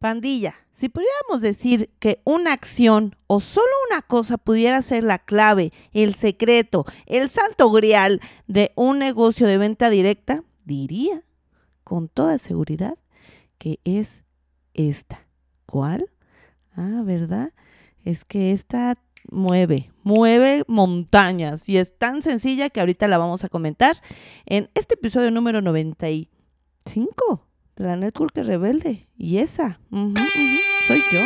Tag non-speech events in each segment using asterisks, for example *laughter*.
Pandilla, si pudiéramos decir que una acción o solo una cosa pudiera ser la clave, el secreto, el santo grial de un negocio de venta directa, diría con toda seguridad que es esta. ¿Cuál? Ah, ¿verdad? Es que esta mueve, mueve montañas y es tan sencilla que ahorita la vamos a comentar en este episodio número 95 de la Network Rebelde. Y esa, soy yo.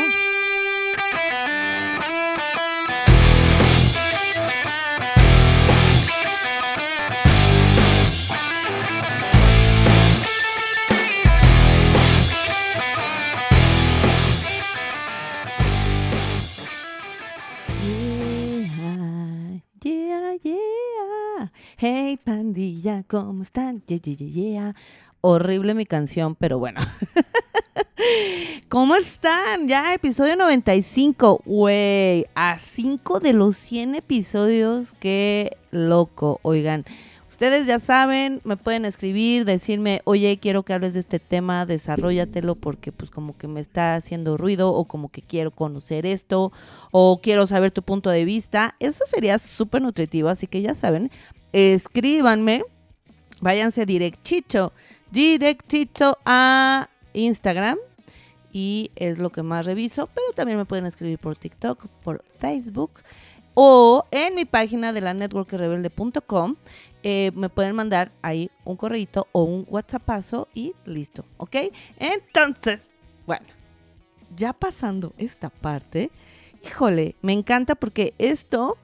Yeah, yeah, Hey pandilla, ¿cómo están? Yeah, yeah, yeah horrible mi canción, pero bueno. *laughs* ¿Cómo están? Ya, episodio 95. Güey, a 5 de los 100 episodios. Qué loco. Oigan, ustedes ya saben, me pueden escribir, decirme, oye, quiero que hables de este tema, desarrollatelo porque pues como que me está haciendo ruido o como que quiero conocer esto o quiero saber tu punto de vista. Eso sería súper nutritivo, así que ya saben, escríbanme, váyanse directito directito a Instagram y es lo que más reviso, pero también me pueden escribir por TikTok, por Facebook o en mi página de la networkrebelde.com eh, me pueden mandar ahí un correito o un WhatsAppazo y listo, ¿ok? Entonces, bueno, ya pasando esta parte, híjole, me encanta porque esto,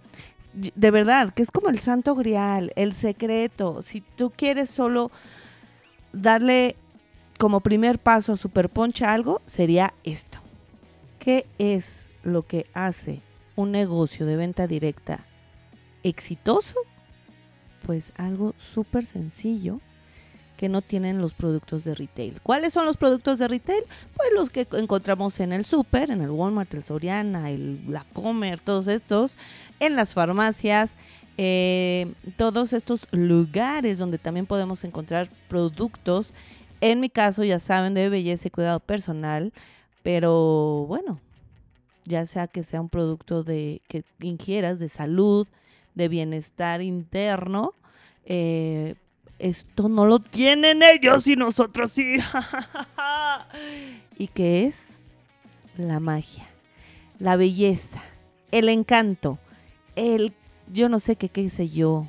de verdad, que es como el santo grial, el secreto, si tú quieres solo darle como primer paso a Super Poncha algo sería esto. ¿Qué es lo que hace un negocio de venta directa exitoso? Pues algo súper sencillo que no tienen los productos de retail. ¿Cuáles son los productos de retail? Pues los que encontramos en el super, en el Walmart, el Soriana, el La Comer, todos estos, en las farmacias, eh, todos estos lugares donde también podemos encontrar productos. En mi caso, ya saben, de belleza y cuidado personal, pero bueno, ya sea que sea un producto de que ingieras de salud, de bienestar interno, eh, esto no lo tienen ellos y nosotros sí. *laughs* ¿Y qué es? La magia, la belleza, el encanto, el yo no sé qué, qué hice yo.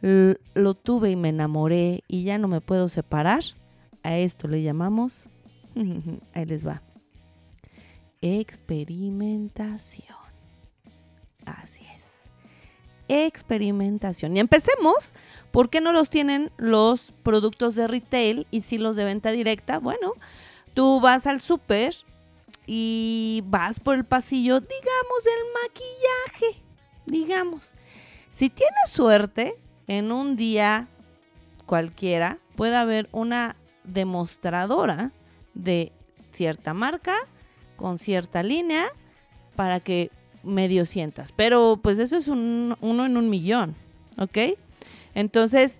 lo tuve y me enamoré y ya no me puedo separar. A esto le llamamos, *laughs* ahí les va, experimentación. Así es. Experimentación. Y empecemos. ¿Por qué no los tienen los productos de retail y si los de venta directa? Bueno, tú vas al súper y vas por el pasillo, digamos, del maquillaje. Digamos. Si tienes suerte, en un día cualquiera puede haber una demostradora de cierta marca con cierta línea para que medio sientas. Pero pues eso es un, uno en un millón, ¿ok? Entonces,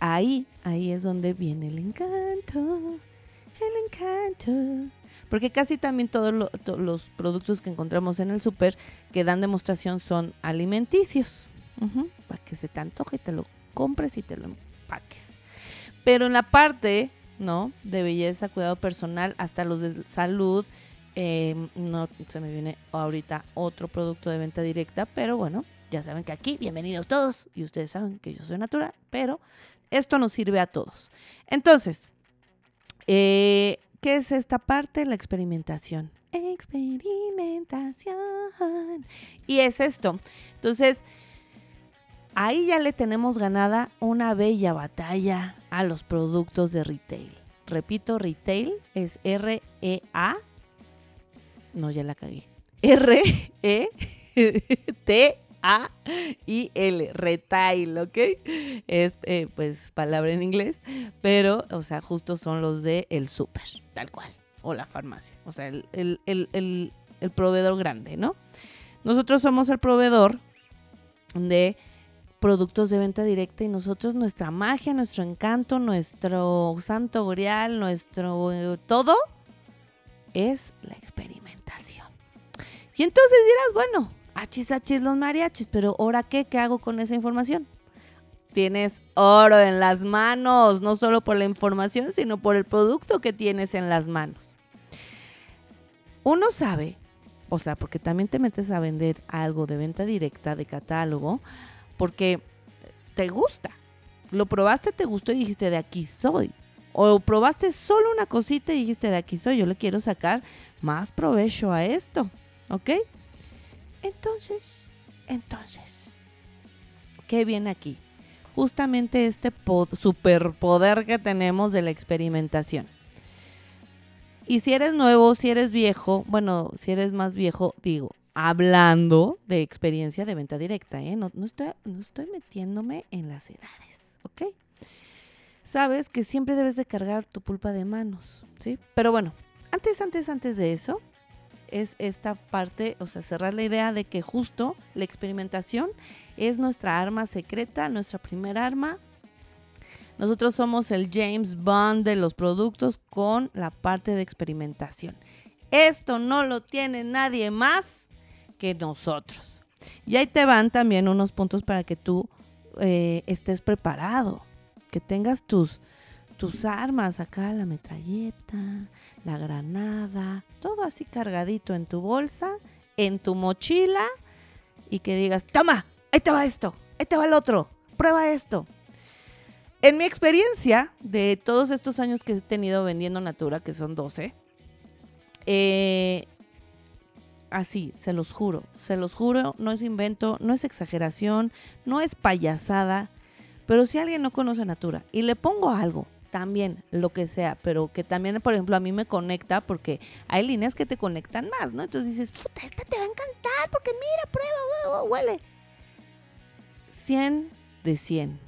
ahí, ahí es donde viene el encanto, el encanto. Porque casi también todos los productos que encontramos en el súper que dan demostración son alimenticios. para que se te antoje y te lo compres y te lo empaques. Pero en la parte, ¿no? De belleza, cuidado personal, hasta los de salud, em, no se me viene ahorita otro producto de venta directa, pero bueno, ya saben que aquí, bienvenidos todos, y ustedes saben que yo soy natural, pero esto nos sirve a todos. Entonces, eh, ¿Qué es esta parte? La experimentación. Experimentación. Y es esto. Entonces, ahí ya le tenemos ganada una bella batalla a los productos de retail. Repito, retail es R-E-A. No, ya la cagué. R-E-T a y L, retail, ¿ok? Es eh, pues palabra en inglés, pero, o sea, justo son los de el súper, tal cual, o la farmacia, o sea, el, el, proveedor grande, ¿no? Nosotros somos el proveedor de productos de venta directa y nosotros nuestra magia, nuestro encanto, nuestro santo grial, nuestro eh, todo es la experimentación. Y entonces dirás, bueno, achis, achis los mariachis, pero ¿ahora qué? ¿Qué hago con esa información? Tienes oro en las manos, no solo por la información, sino por el producto que tienes en las manos. Uno sabe, o sea, porque también te metes a vender algo de venta directa, de catálogo, porque te gusta. Lo probaste, te gustó y dijiste, de aquí soy. O probaste solo una cosita y dijiste, de aquí soy, yo le quiero sacar más provecho a esto. ¿Ok? Entonces, entonces, ¿qué viene aquí? Justamente este superpoder que tenemos de la experimentación. Y si eres nuevo, si eres viejo, bueno, si eres más viejo, digo, hablando de experiencia de venta directa, ¿eh? no, estoy, no estoy metiéndome en las edades, ¿ok? Sabes que siempre debes de cargar tu pulpa de manos, ¿sí? Pero bueno, antes, antes, antes de eso, es esta parte, o sea, cerrar la idea de que justo la experimentación es nuestra arma secreta, nuestra primera arma. Nosotros somos el James Bond de los productos con la parte de experimentación. Esto no lo tiene nadie más que nosotros. Y ahí te van también unos puntos para que tú eh, estés preparado, que tengas tus, tus armas acá, la metralleta, la granada, todo así cargadito en tu bolsa, en tu mochila y que digas, toma, ahí te va esto, ahí te va el otro, prueba esto. En mi experiencia de todos estos años que he tenido vendiendo Natura, que son 12, eh, así, se los juro, se los juro, no es invento, no es exageración, no es payasada, pero si alguien no conoce Natura y le pongo algo, también lo que sea, pero que también, por ejemplo, a mí me conecta porque hay líneas que te conectan más, ¿no? Entonces dices, puta, esta te va a encantar porque mira, prueba, huele. 100 de 100.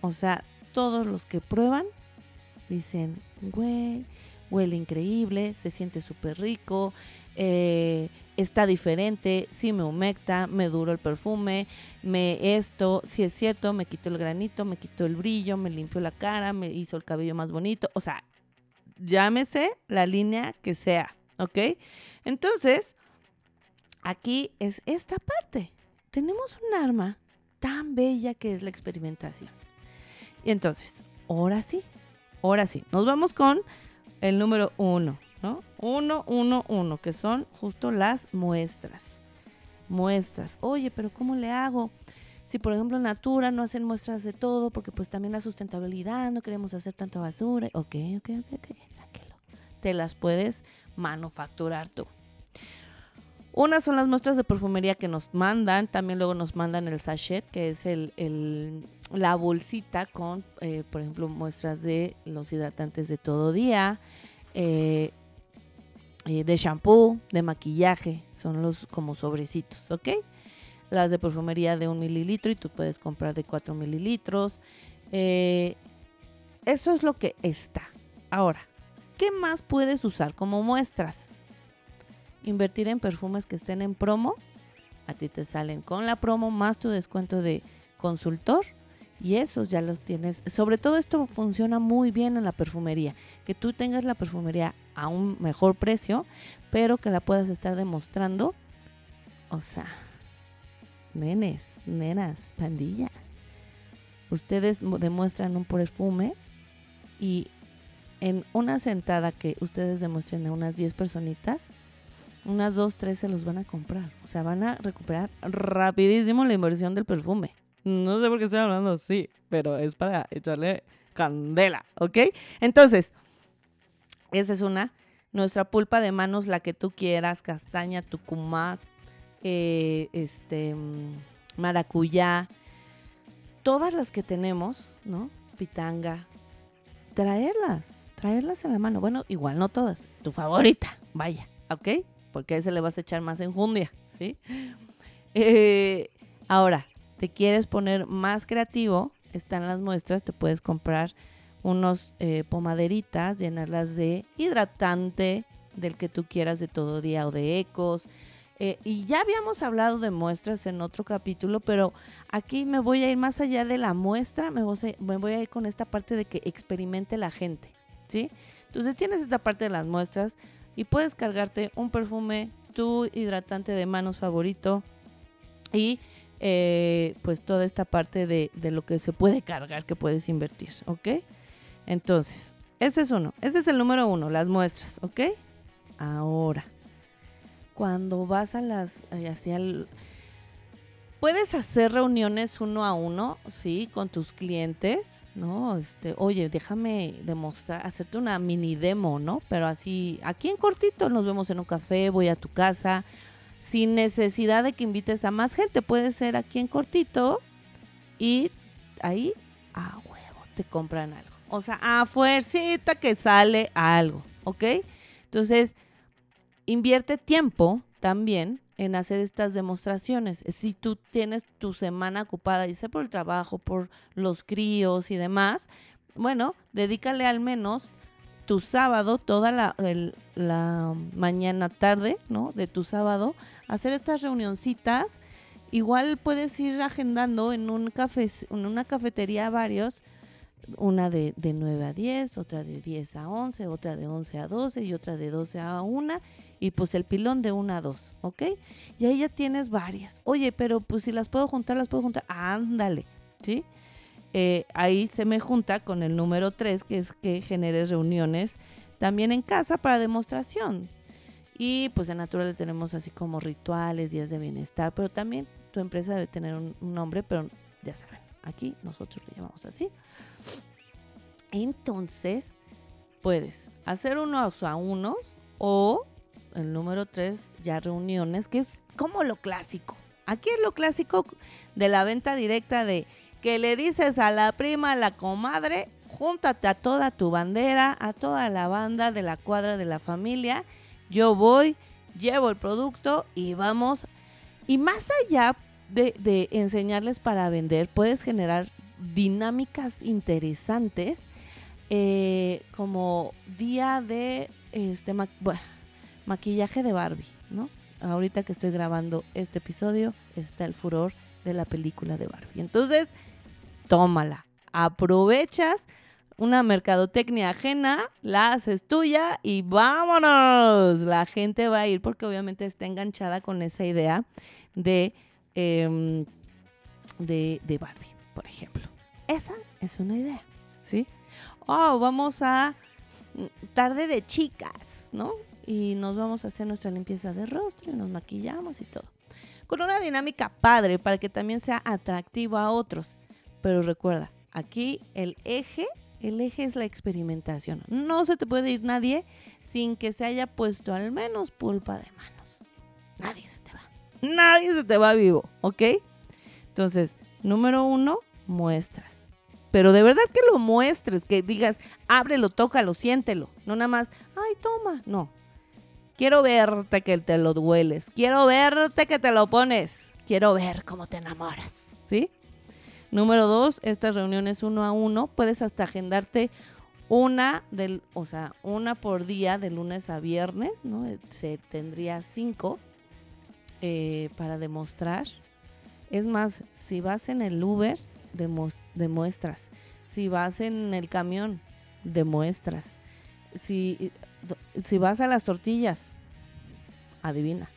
O sea, todos los que prueban dicen, güey, huele increíble, se siente súper rico, eh, está diferente, si me humecta, me duro el perfume, me esto, si es cierto, me quito el granito, me quito el brillo, me limpio la cara, me hizo el cabello más bonito, o sea, llámese la línea que sea, ¿ok? Entonces, aquí es esta parte. Tenemos un arma tan bella que es la experimentación. Y entonces, ahora sí, ahora sí, nos vamos con el número uno. ¿No? Uno, uno, uno, que son justo las muestras. Muestras. Oye, pero ¿cómo le hago? Si por ejemplo Natura no hacen muestras de todo, porque pues también la sustentabilidad, no queremos hacer tanta basura. Ok, ok, ok, ok, tranquilo. Te las puedes manufacturar tú. Unas son las muestras de perfumería que nos mandan, también luego nos mandan el sachet, que es el, la bolsita con, eh, por ejemplo, muestras de los hidratantes de todo día, eh, eh, de shampoo, de maquillaje, son los como sobrecitos, ¿ok? Las de perfumería de un mililitro y tú puedes comprar de 4 mililitros. Eh, eso es lo que está. Ahora, ¿qué más puedes usar como muestras? Invertir en perfumes que estén en promo. A ti te salen con la promo más tu descuento de consultor y esos ya los tienes. Sobre todo esto funciona muy bien en la perfumería, que tú tengas la perfumería a un mejor precio, pero que la puedas estar demostrando. O sea, nenes, nenas, pandilla. Ustedes demuestran un perfume y en una sentada que ustedes demuestren a unas 10 personitas, unas 2, 3 se los van a comprar. O sea, van a recuperar rapidísimo la inversión del perfume. No sé por qué estoy hablando así, pero es para echarle candela, ¿ok? Entonces, esa es una. Nuestra pulpa de manos, la que tú quieras, castaña, tucumá, eh, este, mm, maracuyá, todas las que tenemos, ¿no? Pitanga, traerlas, traerlas en la mano. Bueno, igual no todas, tu favorita, vaya, ¿ok? Porque a ese le vas a echar más enjundia, ¿sí? Eh, ahora, te quieres poner más creativo, están las muestras, te puedes comprar unos eh, pomaderitas, llenarlas de hidratante del que tú quieras de todo día o de ecos. Eh, y ya habíamos hablado de muestras en otro capítulo, pero aquí me voy a ir más allá de la muestra, me voy a, ir con esta parte de que experimente la gente, ¿sí? Entonces tienes esta parte de las muestras, y puedes cargarte un perfume, tu hidratante de manos favorito y eh, pues toda esta parte de, de, lo que se puede cargar que puedes invertir, ¿ok? Entonces, este es uno, este es el número uno, las muestras, ¿ok? Ahora, cuando vas a las, eh, hacia el, puedes hacer reuniones uno a uno, sí, con tus clientes, ¿no? Este, oye, déjame demostrar, hacerte una mini demo, ¿no? Pero así, aquí en cortito, nos vemos en un café, voy a tu casa, sin necesidad de que invites a más gente, puede ser aquí en cortito y ahí, a huevo, te compran algo. O sea, a fuercita que sale algo, ¿ok? Entonces, invierte tiempo también en hacer estas demostraciones. Si tú tienes tu semana ocupada, y sea por el trabajo, por los críos y demás, bueno, dedícale al menos tu sábado, toda la, la mañana tarde, ¿no? De tu sábado, hacer estas reunioncitas. Igual puedes ir agendando en un café, en una cafetería varios, una de, de 9 a 10, otra de 10 a 11, otra de 11 a 12 y otra de 12 a 1 y pues el pilón de 1 a 2, ¿ok? Y ahí ya tienes varias. Oye, pero pues si las puedo juntar, las puedo juntar. Ándale, ¿sí? Eh, ahí se me junta con el número 3, que es que generes reuniones también en casa para demostración. Y pues en Natural tenemos así como rituales, días de bienestar, pero también tu empresa debe tener un, nombre, pero ya saben, aquí nosotros le llamamos así. Entonces, puedes hacer unos a unos o el número tres, ya reuniones, que es como lo clásico. Aquí es lo clásico de la venta directa de que le dices a la prima, a la comadre, júntate a toda tu bandera, a toda la banda de la cuadra de la familia. Yo voy, llevo el producto y vamos. Y más allá de, enseñarles para vender, puedes generar dinámicas interesantes eh, como día de este maquillaje de Barbie, ¿no? Ahorita que estoy grabando este episodio está el furor de la película de Barbie. Entonces, tómala, aprovechas una mercadotecnia ajena, la haces tuya y vámonos. La gente va a ir porque obviamente está enganchada con esa idea de, em, de, de Barbie, por ejemplo. Esa es una idea, ¿sí? oh, vamos a mm, tarde de chicas, ¿no? Y nos vamos a hacer nuestra limpieza de rostro y nos maquillamos y todo. Con una dinámica padre para que también sea atractivo a otros. Pero recuerda, aquí el eje, el eje es la experimentación. No se te puede ir nadie sin que se haya puesto al menos pulpa de manos. Nadie se te va. Nadie se te va vivo, ¿ok? Entonces, número uno, muestras pero de verdad que lo muestres, que digas, ábrelo, tócalo, siéntelo, no nada más, ay, toma, no. Quiero verte que te lo dueles, quiero verte que te lo pones, quiero ver cómo te enamoras, ¿sí? Número dos, estas reuniones uno a uno, puedes hasta agendarte una del, o sea, una por día de lunes a viernes, ¿no? Se tendría cinco eh, para demostrar. Es más, si vas en el Uber, demuestras. Si vas en el camión, demuestras. Si, si vas a las tortillas, adivina,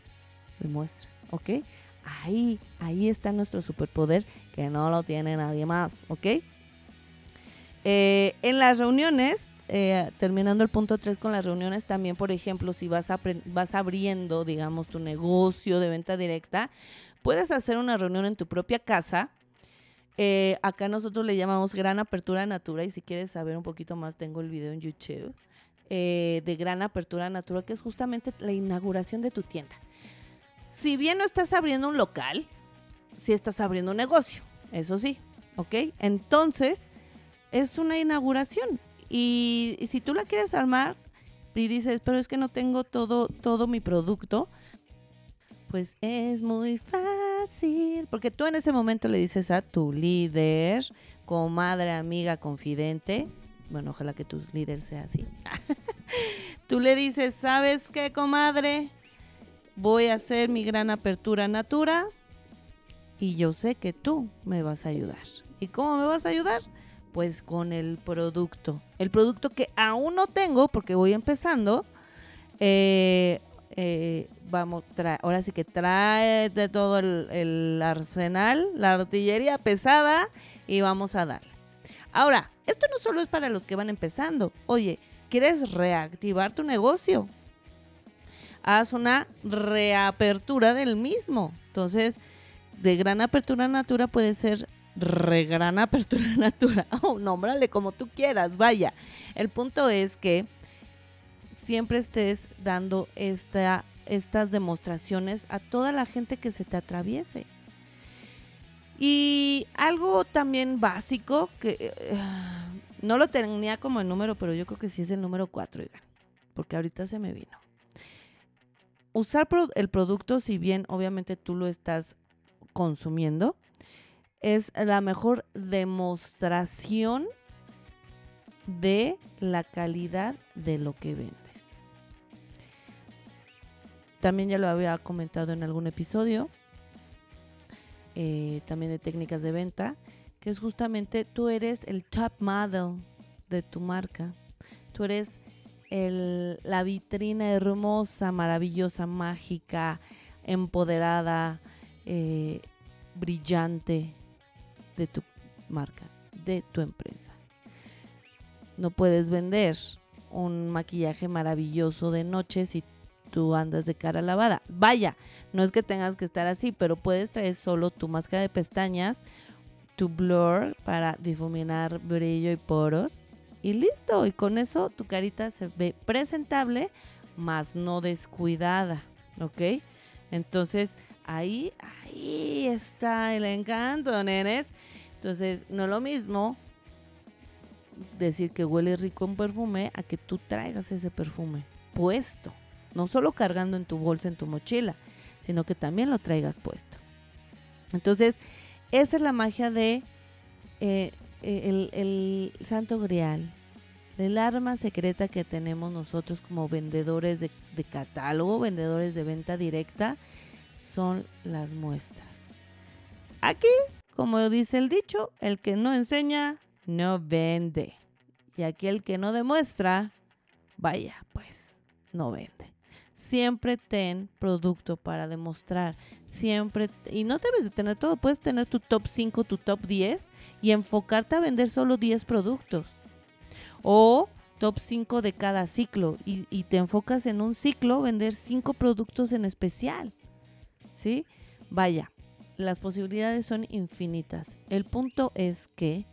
demuestras, ¿ok? Ahí, ahí está nuestro superpoder que no lo tiene nadie más, ¿ok? Eh, en las reuniones, eh, terminando el punto 3 con las reuniones, también, por ejemplo, si vas, vas abriendo, digamos, tu negocio de venta directa, puedes hacer una reunión en tu propia casa eh, acá nosotros le llamamos Gran Apertura Natura y si quieres saber un poquito más tengo el video en YouTube de Gran Apertura Natura que es justamente la inauguración de tu tienda. Si bien no estás abriendo un local, sí estás abriendo un negocio, eso sí, ¿ok? Entonces es una inauguración y, y si tú la quieres armar y dices, pero es que no tengo todo, todo mi producto, pues es muy fácil, porque tú en ese momento le dices a tu líder, comadre, amiga, confidente, bueno, ojalá que tu líder sea así. *laughs* tú le dices, ¿sabes qué, comadre? Voy a hacer mi gran apertura natura y yo sé que tú me vas a ayudar. ¿Y cómo me vas a ayudar? Pues con el producto. El producto que aún no tengo porque voy empezando, Eh, eh, vamos, ahora sí que trae de todo el, arsenal, la artillería pesada y vamos a darle. Ahora, esto no solo es para los que van empezando. Oye, ¿quieres reactivar tu negocio? Haz una reapertura del mismo. Entonces, de gran apertura natura puede ser re gran apertura natura. *laughs* Oh, nómbrale como tú quieras, vaya. El punto es que siempre estés dando esta, estas demostraciones a toda la gente que se te atraviese. Y algo también básico que eh, no lo tenía como el número, pero yo creo que sí es el número 4, porque ahorita se me vino. Usar el producto, si bien obviamente tú lo estás consumiendo, es la mejor demostración de la calidad de lo que vendes. También ya lo había comentado en algún episodio, eh, también de técnicas de venta, que es justamente tú eres el top model de tu marca. Tú eres la vitrina hermosa, maravillosa, mágica, empoderada, eh, brillante de tu marca, de tu empresa. No puedes vender un maquillaje maravilloso de noche si tú andas de cara lavada. Vaya, no es que tengas que estar así, pero puedes traer solo tu máscara de pestañas, tu blur para difuminar brillo y poros y listo. Y con eso tu carita se ve presentable, más no descuidada, ¿ok? Entonces ahí, ahí está el encanto, nenes. Entonces, no es lo mismo decir que huele rico un perfume a que tú traigas ese perfume puesto. No solo cargando en tu bolsa, en tu mochila, sino que también lo traigas puesto. Entonces, esa es la magia de eh, eh, el, santo grial, el arma secreta que tenemos nosotros como vendedores de, de catálogo, vendedores de venta directa, son las muestras. Aquí como dice el dicho, el que no enseña, no vende. Y aquí el que no demuestra, vaya, pues, no vende. Siempre ten producto para demostrar. Siempre, y no debes de tener todo, puedes tener tu top 5, tu top 10 y enfocarte a vender solo 10 productos. O top 5 de cada ciclo y, te enfocas en un ciclo, vender 5 productos en especial. ¿Sí? Vaya, las posibilidades son infinitas. El punto es que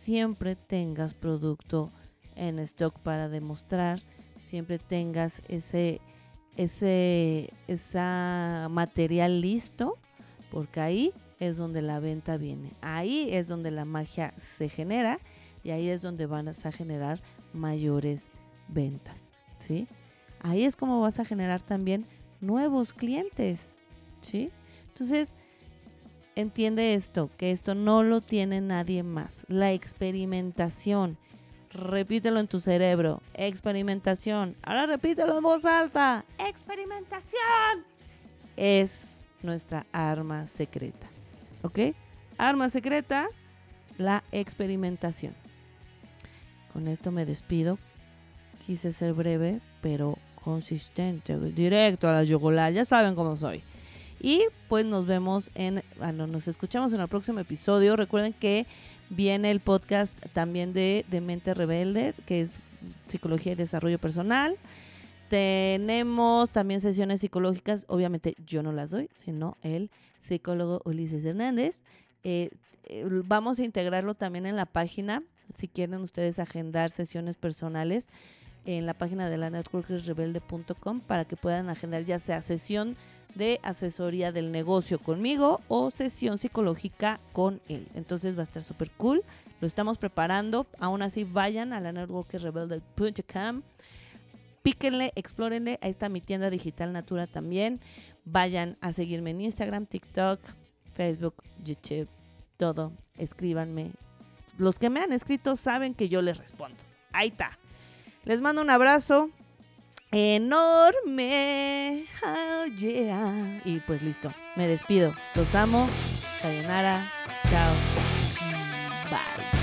siempre tengas producto en stock para demostrar, siempre tengas ese, ese esa material listo, porque ahí es donde la venta viene. Ahí es donde la magia se genera y ahí es donde vas a generar mayores ventas, ¿sí? Ahí es como vas a generar también nuevos clientes, ¿sí? Entonces, entiende esto, que esto no lo tiene nadie más. La experimentación. Repítelo en tu cerebro. Experimentación. Ahora repítelo en voz alta. Experimentación. Es nuestra arma secreta. ¿Ok? Arma secreta, la experimentación. Con esto me despido. Quise ser breve, pero consistente, directo a la yugular. Ya saben cómo soy. Y pues nos vemos en, bueno, nos escuchamos en el próximo episodio. Recuerden que viene el podcast también de, de Mente Rebelde, que es Psicología y Desarrollo Personal. Tenemos también sesiones psicológicas, obviamente yo no las doy, sino el psicólogo Ulises Hernández. Eh, vamos a integrarlo también en la página, si quieren ustedes agendar sesiones personales en la página de la networkersrebelde.com para que puedan agendar ya sea sesión de asesoría del negocio conmigo o sesión psicológica con él. Entonces va a estar súper cool. Lo estamos preparando. Aún así, vayan a la networkrebelde.com. Píquenle, explórenle. Ahí está mi tienda digital Natura también. Vayan a seguirme en Instagram, TikTok, Facebook, YouTube, todo. Escríbanme. Los que me han escrito saben que yo les respondo. Ahí está. Les mando un abrazo enorme. Oh. Y pues listo, me despido. Los amo. Sayonara. Chao. Bye.